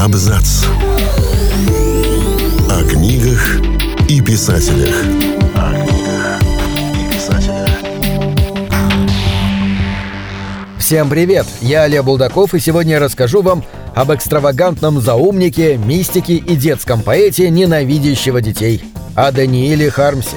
Абзац. О книгах и писателях. О книгах и писателях. Всем привет! Я Олег Булдаков, и сегодня я расскажу вам об экстравагантном заумнике, мистике и детском поэте, ненавидящего детей, о Данииле Хармсе.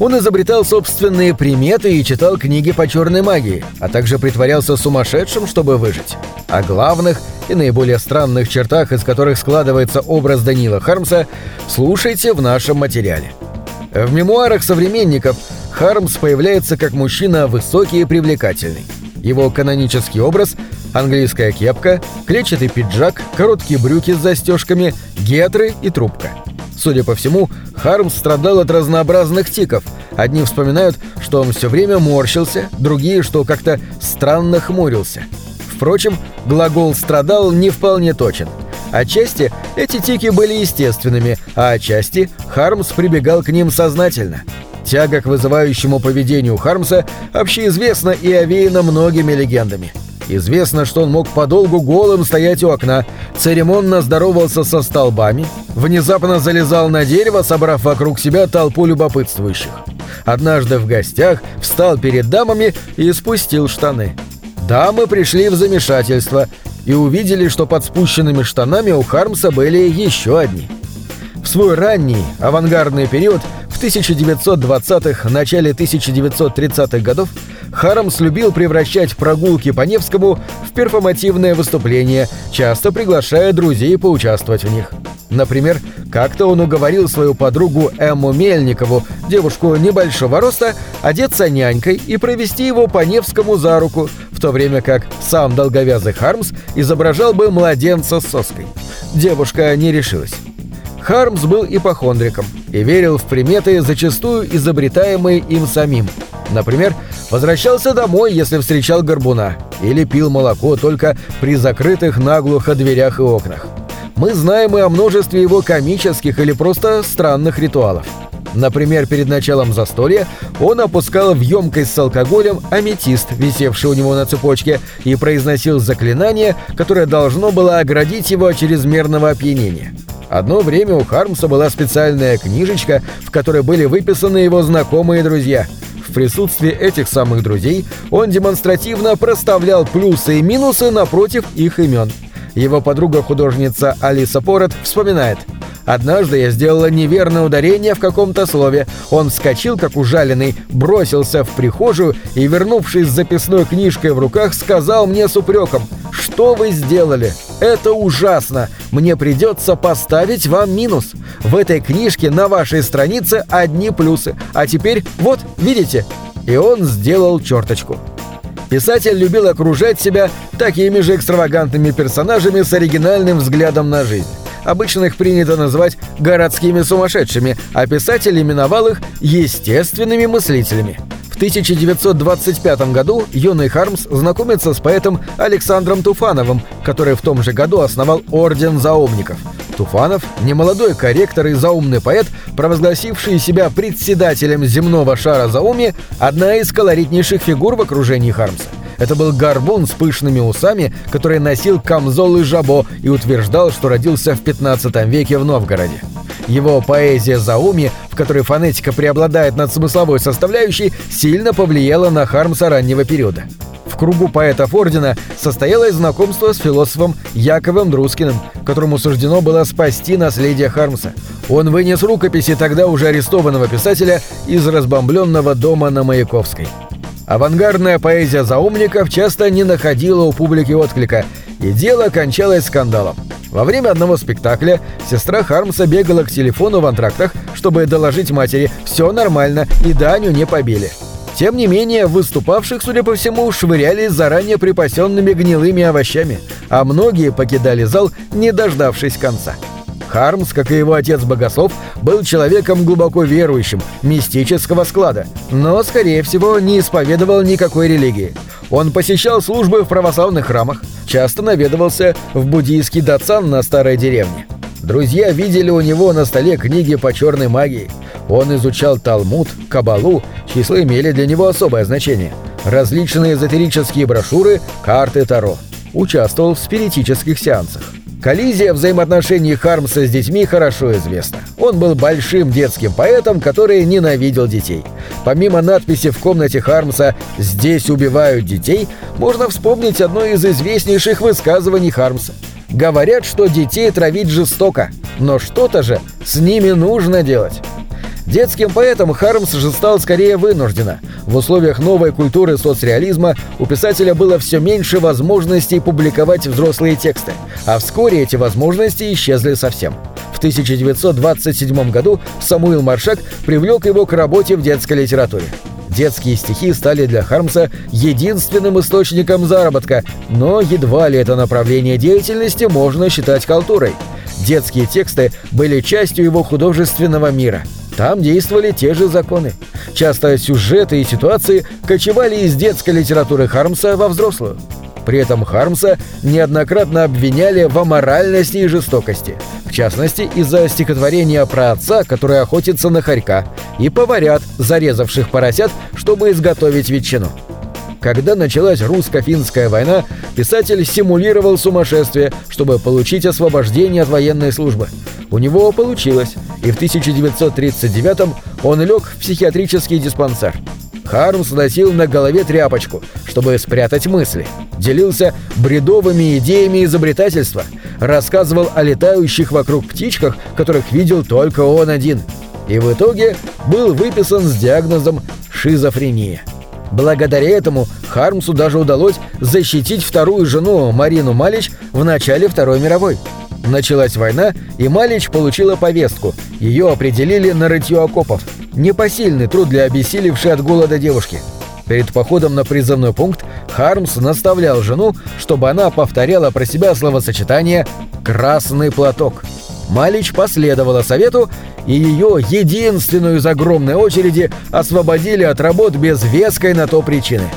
Он изобретал собственные приметы и читал книги по черной магии, а также притворялся сумасшедшим, чтобы выжить. О главных и наиболее странных чертах, из которых складывается образ Данила Хармса, слушайте в нашем материале. В мемуарах современников Хармс появляется как мужчина высокий и привлекательный. Его канонический образ – английская кепка, клетчатый пиджак, короткие брюки с застежками, гетры и трубка. Судя по всему, Хармс страдал от разнообразных тиков. Одни вспоминают, что он все время морщился, другие, что как-то странно хмурился. Впрочем, глагол «страдал» не вполне точен. Отчасти эти тики были естественными, а отчасти Хармс прибегал к ним сознательно. Тяга к вызывающему поведению Хармса общеизвестна и овеяна многими легендами. Известно, что он мог подолгу голым стоять у окна, церемонно здоровался со столбами, внезапно залезал на дерево, собрав вокруг себя толпу любопытствующих. Однажды в гостях встал перед дамами и спустил штаны. Дамы пришли в замешательство и увидели, что под спущенными штанами у Хармса были еще одни. В свой ранний, авангардный период, в 1920-х, начале 1930-х годов, Хармс любил превращать прогулки по Невскому в перформативное выступление, часто приглашая друзей поучаствовать в них. Например, как-то он уговорил свою подругу Эмму Мельникову, девушку небольшого роста, одеться нянькой и провести его по Невскому за руку, в то время как сам долговязый Хармс изображал бы младенца с соской. Девушка не решилась. Хармс был ипохондриком и верил в приметы, зачастую изобретаемые им самим. Например, возвращался домой, если встречал горбуна, или пил молоко только при закрытых наглухо дверях и окнах. Мы знаем и о множестве его комических или просто странных ритуалов. Например, перед началом застолья он опускал в емкость с алкоголем аметист, висевший у него на цепочке, и произносил заклинание, которое должно было оградить его от чрезмерного опьянения. Одно время у Хармса была специальная книжечка, в которой были выписаны его знакомые друзья. В присутствии этих самых друзей он демонстративно проставлял плюсы и минусы напротив их имен. Его подруга-художница Алиса Порот вспоминает – Однажды я сделала неверное ударение в каком-то слове. Он вскочил, как ужаленный, бросился в прихожую и, вернувшись с записной книжкой в руках, сказал мне с упреком «Что вы сделали? Это ужасно! Мне придется поставить вам минус. В этой книжке на вашей странице одни плюсы. А теперь, вот, видите?» И он сделал черточку. Писатель любил окружать себя такими же экстравагантными персонажами с оригинальным взглядом на жизнь. Обычно их принято называть городскими сумасшедшими, а писатель именовал их естественными мыслителями. В 1925 году юный Хармс знакомится с поэтом Александром Туфановым, который в том же году основал Орден заумников. Туфанов – немолодой корректор и заумный поэт, провозгласивший себя председателем земного шара зауми, одна из колоритнейших фигур в окружении Хармса. Это был горбун с пышными усами, который носил камзол и жабо и утверждал, что родился в 15 веке в Новгороде. Его поэзия Зауми, в которой фонетика преобладает над смысловой составляющей, сильно повлияла на Хармса раннего периода. В кругу поэтов Ордена состоялось знакомство с философом Яковом Друскиным, которому суждено было спасти наследие Хармса. Он вынес рукописи тогда уже арестованного писателя из разбомбленного дома на Маяковской. Авангардная поэзия заумников часто не находила у публики отклика, и дело кончалось скандалом. Во время одного спектакля сестра Хармса бегала к телефону в антрактах, чтобы доложить матери «все нормально» и Даню не побили. Тем не менее, выступавших, судя по всему, швыряли заранее припасенными гнилыми овощами, а многие покидали зал, не дождавшись конца. Хармс, как и его отец-богослов, был человеком глубоко верующим, мистического склада, но, скорее всего, не исповедовал никакой религии. Он посещал службы в православных храмах, часто наведывался в буддийский дацан на старой деревне. Друзья видели у него на столе книги по черной магии. Он изучал Талмуд, Кабалу, числа имели для него особое значение. Различные эзотерические брошюры, карты Таро. Участвовал в спиритических сеансах. Коллизия взаимоотношений Хармса с детьми хорошо известна. Он был большим детским поэтом, который ненавидел детей. Помимо надписи в комнате Хармса «Здесь убивают детей», можно вспомнить одно из известнейших высказываний Хармса. Говорят, что детей травить жестоко, но что-то же с ними нужно делать. Детским поэтом Хармс же стал скорее вынужденно. В условиях новой культуры соцреализма у писателя было все меньше возможностей публиковать взрослые тексты, а вскоре эти возможности исчезли совсем. В 1927 году Самуил Маршак привлек его к работе в детской литературе. Детские стихи стали для Хармса единственным источником заработка, но едва ли это направление деятельности можно считать халтурой. Детские тексты были частью его художественного мира – там действовали те же законы. Часто сюжеты и ситуации кочевали из детской литературы Хармса во взрослую. При этом Хармса неоднократно обвиняли в аморальности и жестокости. В частности, из-за стихотворения про отца, который охотится на хорька, и поварят, зарезавших поросят, чтобы изготовить ветчину. Когда началась русско-финская война, писатель симулировал сумасшествие, чтобы получить освобождение от военной службы. У него получилось, и в 1939 он лег в психиатрический диспансер. Хармс носил на голове тряпочку, чтобы спрятать мысли. Делился бредовыми идеями изобретательства, рассказывал о летающих вокруг птичках, которых видел только он один. И в итоге был выписан с диагнозом шизофрения. Благодаря этому Хармсу даже удалось защитить вторую жену Марину Малич в начале Второй мировой. Началась война, и Малич получила повестку. Ее определили на рытье окопов. Непосильный труд для обессилевшей от голода девушки. Перед походом на призывной пункт Хармс наставлял жену, чтобы она повторяла про себя словосочетание «красный платок». Малич последовала совету, и ее, единственную из огромной очереди, освободили от работ без веской на то причины.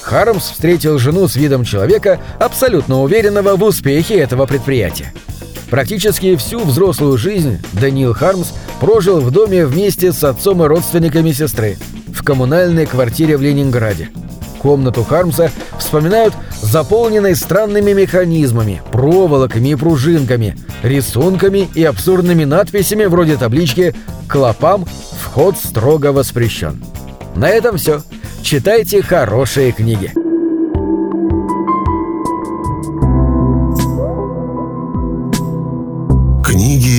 Хармс встретил жену с видом человека, абсолютно уверенного в успехе этого предприятия. Практически всю взрослую жизнь Даниил Хармс прожил в доме вместе с отцом и родственниками сестры в коммунальной квартире в Ленинграде. Комнату Хармса вспоминают заполненной странными механизмами, проволоками и пружинками, рисунками и абсурдными надписями вроде таблички «Клопам вход строго воспрещен». На этом все. Читайте хорошие книги.